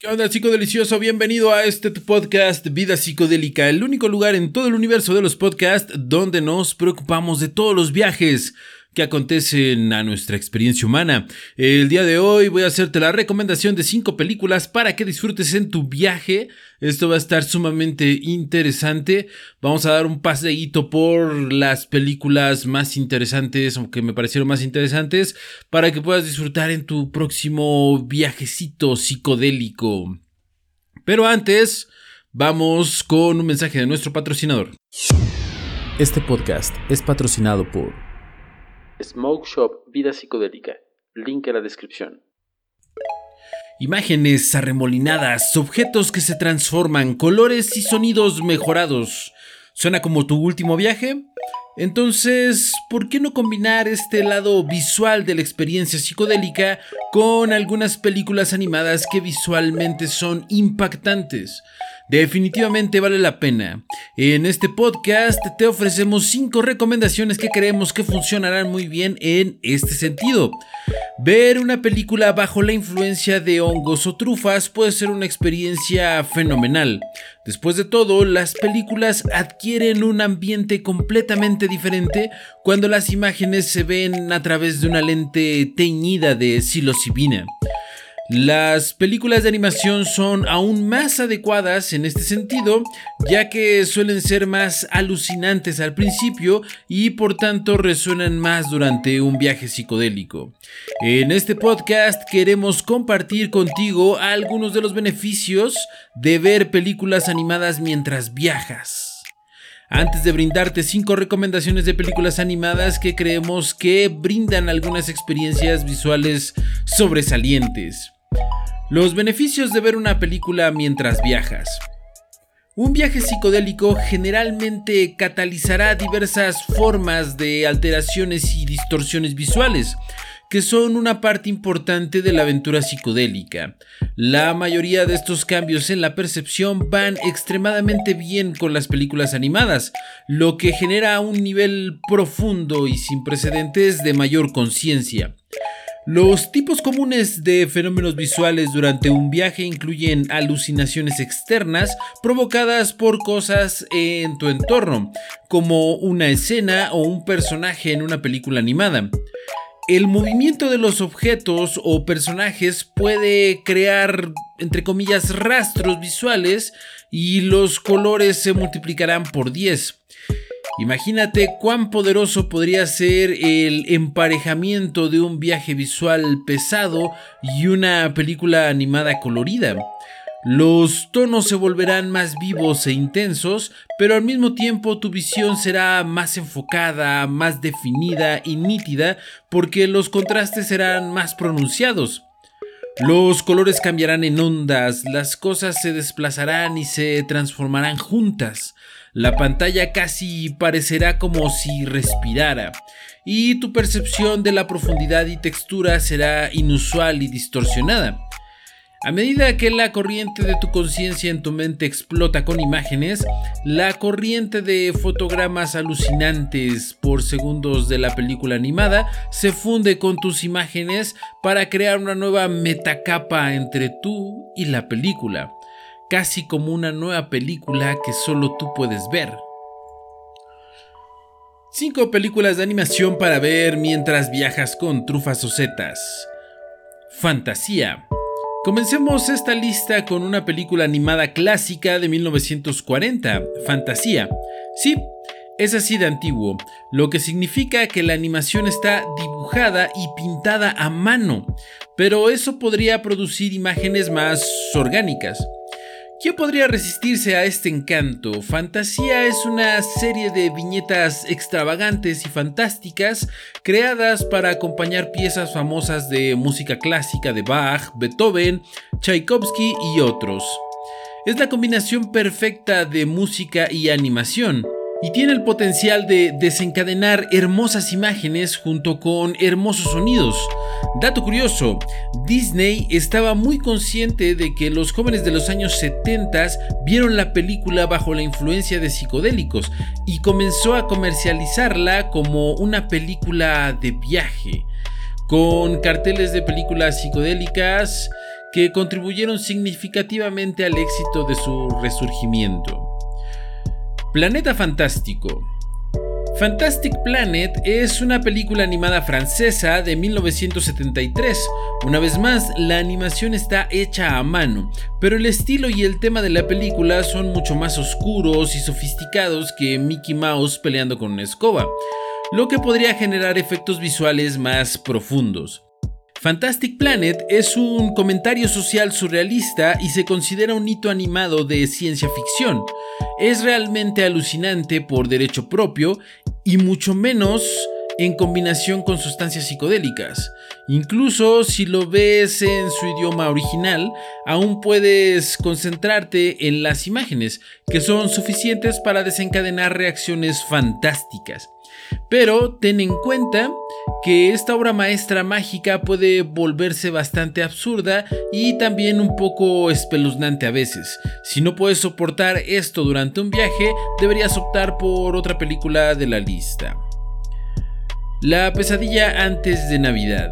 ¿Qué onda, delicioso? Bienvenido a este podcast Vida Psicodélica, el único lugar en todo el universo de los podcasts donde nos preocupamos de todos los viajes que acontecen a nuestra experiencia humana. El día de hoy voy a hacerte la recomendación de cinco películas para que disfrutes en tu viaje. Esto va a estar sumamente interesante. Vamos a dar un paseíto por las películas más interesantes, aunque me parecieron más interesantes, para que puedas disfrutar en tu próximo viajecito psicodélico. Pero antes, vamos con un mensaje de nuestro patrocinador. Este podcast es patrocinado por Smoke Shop Vida Psicodélica. Link en la descripción. Imágenes arremolinadas, objetos que se transforman, colores y sonidos mejorados. ¿Suena como tu último viaje? Entonces, ¿por qué no combinar este lado visual de la experiencia psicodélica con algunas películas animadas que visualmente son impactantes? Definitivamente vale la pena. En este podcast te ofrecemos 5 recomendaciones que creemos que funcionarán muy bien en este sentido. Ver una película bajo la influencia de hongos o trufas puede ser una experiencia fenomenal. Después de todo, las películas adquieren un ambiente completamente diferente cuando las imágenes se ven a través de una lente teñida de psilocibina. Las películas de animación son aún más adecuadas en este sentido, ya que suelen ser más alucinantes al principio y por tanto resuenan más durante un viaje psicodélico. En este podcast queremos compartir contigo algunos de los beneficios de ver películas animadas mientras viajas. Antes de brindarte 5 recomendaciones de películas animadas que creemos que brindan algunas experiencias visuales sobresalientes. Los beneficios de ver una película mientras viajas. Un viaje psicodélico generalmente catalizará diversas formas de alteraciones y distorsiones visuales, que son una parte importante de la aventura psicodélica. La mayoría de estos cambios en la percepción van extremadamente bien con las películas animadas, lo que genera un nivel profundo y sin precedentes de mayor conciencia. Los tipos comunes de fenómenos visuales durante un viaje incluyen alucinaciones externas provocadas por cosas en tu entorno, como una escena o un personaje en una película animada. El movimiento de los objetos o personajes puede crear, entre comillas, rastros visuales y los colores se multiplicarán por 10. Imagínate cuán poderoso podría ser el emparejamiento de un viaje visual pesado y una película animada colorida. Los tonos se volverán más vivos e intensos, pero al mismo tiempo tu visión será más enfocada, más definida y nítida porque los contrastes serán más pronunciados. Los colores cambiarán en ondas, las cosas se desplazarán y se transformarán juntas. La pantalla casi parecerá como si respirara y tu percepción de la profundidad y textura será inusual y distorsionada. A medida que la corriente de tu conciencia en tu mente explota con imágenes, la corriente de fotogramas alucinantes por segundos de la película animada se funde con tus imágenes para crear una nueva metacapa entre tú y la película casi como una nueva película que solo tú puedes ver. 5 películas de animación para ver mientras viajas con trufas o setas. Fantasía. Comencemos esta lista con una película animada clásica de 1940, Fantasía. Sí, es así de antiguo, lo que significa que la animación está dibujada y pintada a mano, pero eso podría producir imágenes más orgánicas. ¿Quién podría resistirse a este encanto? Fantasía es una serie de viñetas extravagantes y fantásticas creadas para acompañar piezas famosas de música clásica de Bach, Beethoven, Tchaikovsky y otros. Es la combinación perfecta de música y animación y tiene el potencial de desencadenar hermosas imágenes junto con hermosos sonidos. Dato curioso, Disney estaba muy consciente de que los jóvenes de los años 70 vieron la película bajo la influencia de psicodélicos y comenzó a comercializarla como una película de viaje, con carteles de películas psicodélicas que contribuyeron significativamente al éxito de su resurgimiento. Planeta Fantástico Fantastic Planet es una película animada francesa de 1973. Una vez más, la animación está hecha a mano, pero el estilo y el tema de la película son mucho más oscuros y sofisticados que Mickey Mouse peleando con una escoba, lo que podría generar efectos visuales más profundos. Fantastic Planet es un comentario social surrealista y se considera un hito animado de ciencia ficción. Es realmente alucinante por derecho propio y mucho menos en combinación con sustancias psicodélicas. Incluso si lo ves en su idioma original, aún puedes concentrarte en las imágenes, que son suficientes para desencadenar reacciones fantásticas. Pero ten en cuenta que esta obra maestra mágica puede volverse bastante absurda y también un poco espeluznante a veces. Si no puedes soportar esto durante un viaje, deberías optar por otra película de la lista. La pesadilla antes de Navidad.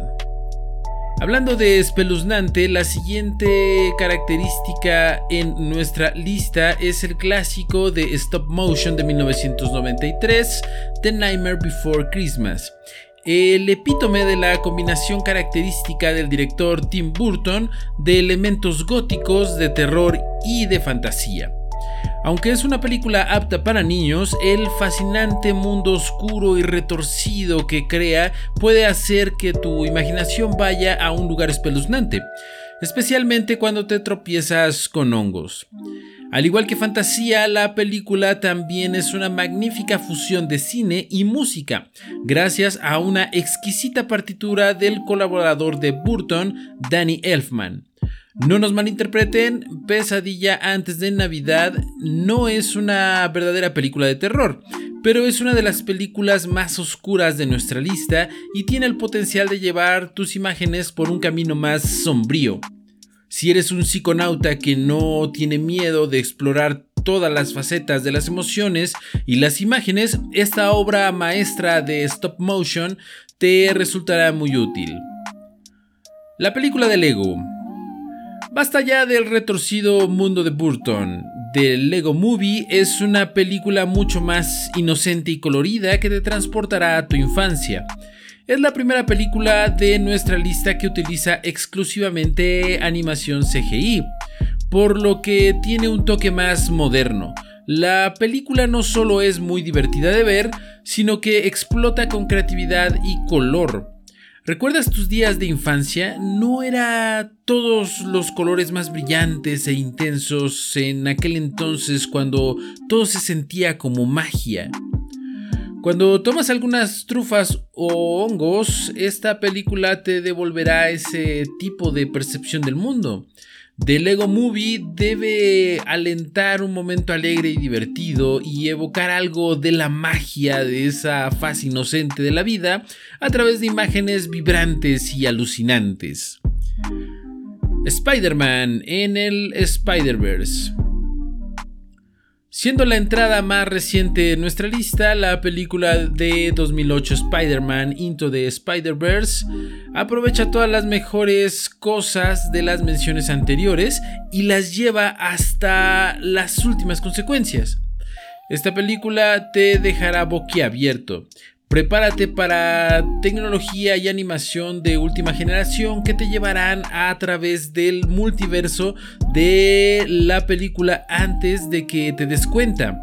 Hablando de espeluznante, la siguiente característica en nuestra lista es el clásico de stop motion de 1993, The Nightmare Before Christmas. El epítome de la combinación característica del director Tim Burton de elementos góticos, de terror y de fantasía. Aunque es una película apta para niños, el fascinante mundo oscuro y retorcido que crea puede hacer que tu imaginación vaya a un lugar espeluznante, especialmente cuando te tropiezas con hongos. Al igual que fantasía, la película también es una magnífica fusión de cine y música, gracias a una exquisita partitura del colaborador de Burton, Danny Elfman. No nos malinterpreten, Pesadilla antes de Navidad no es una verdadera película de terror, pero es una de las películas más oscuras de nuestra lista y tiene el potencial de llevar tus imágenes por un camino más sombrío. Si eres un psiconauta que no tiene miedo de explorar todas las facetas de las emociones y las imágenes, esta obra maestra de stop motion te resultará muy útil. La película de Lego Basta ya del retorcido mundo de Burton. The Lego Movie es una película mucho más inocente y colorida que te transportará a tu infancia. Es la primera película de nuestra lista que utiliza exclusivamente animación CGI, por lo que tiene un toque más moderno. La película no solo es muy divertida de ver, sino que explota con creatividad y color. ¿Recuerdas tus días de infancia? No era todos los colores más brillantes e intensos en aquel entonces cuando todo se sentía como magia. Cuando tomas algunas trufas o hongos, esta película te devolverá ese tipo de percepción del mundo. The Lego Movie debe alentar un momento alegre y divertido y evocar algo de la magia de esa fase inocente de la vida a través de imágenes vibrantes y alucinantes. Spider-Man en el Spider-Verse. Siendo la entrada más reciente de nuestra lista, la película de 2008 Spider-Man Into the Spider-Verse aprovecha todas las mejores cosas de las menciones anteriores y las lleva hasta las últimas consecuencias. Esta película te dejará boquiabierto, Prepárate para tecnología y animación de última generación que te llevarán a través del multiverso de la película antes de que te des cuenta.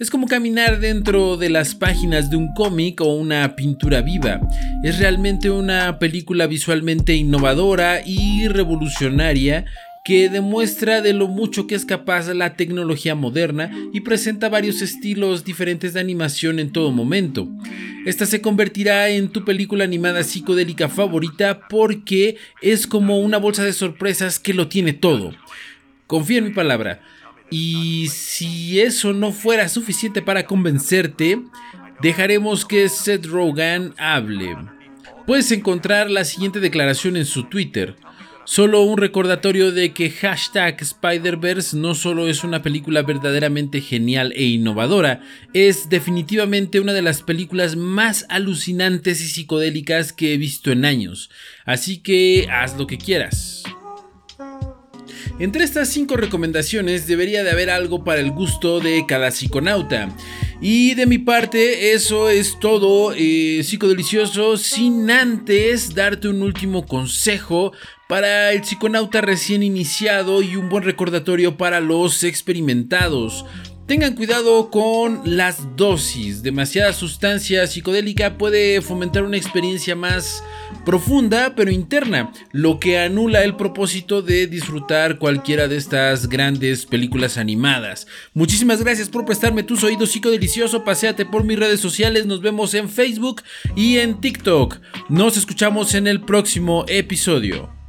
Es como caminar dentro de las páginas de un cómic o una pintura viva. Es realmente una película visualmente innovadora y revolucionaria que demuestra de lo mucho que es capaz la tecnología moderna y presenta varios estilos diferentes de animación en todo momento. Esta se convertirá en tu película animada psicodélica favorita porque es como una bolsa de sorpresas que lo tiene todo. Confía en mi palabra. Y si eso no fuera suficiente para convencerte, dejaremos que Seth Rogen hable. Puedes encontrar la siguiente declaración en su Twitter. Solo un recordatorio de que hashtag Spider-Verse no solo es una película verdaderamente genial e innovadora, es definitivamente una de las películas más alucinantes y psicodélicas que he visto en años. Así que haz lo que quieras. Entre estas cinco recomendaciones debería de haber algo para el gusto de cada psiconauta. Y de mi parte, eso es todo, eh, psicodelicioso, sin antes darte un último consejo para el psiconauta recién iniciado y un buen recordatorio para los experimentados. Tengan cuidado con las dosis. Demasiada sustancia psicodélica puede fomentar una experiencia más profunda pero interna, lo que anula el propósito de disfrutar cualquiera de estas grandes películas animadas. Muchísimas gracias por prestarme tus oídos psicodelicioso. Paseate por mis redes sociales. Nos vemos en Facebook y en TikTok. Nos escuchamos en el próximo episodio.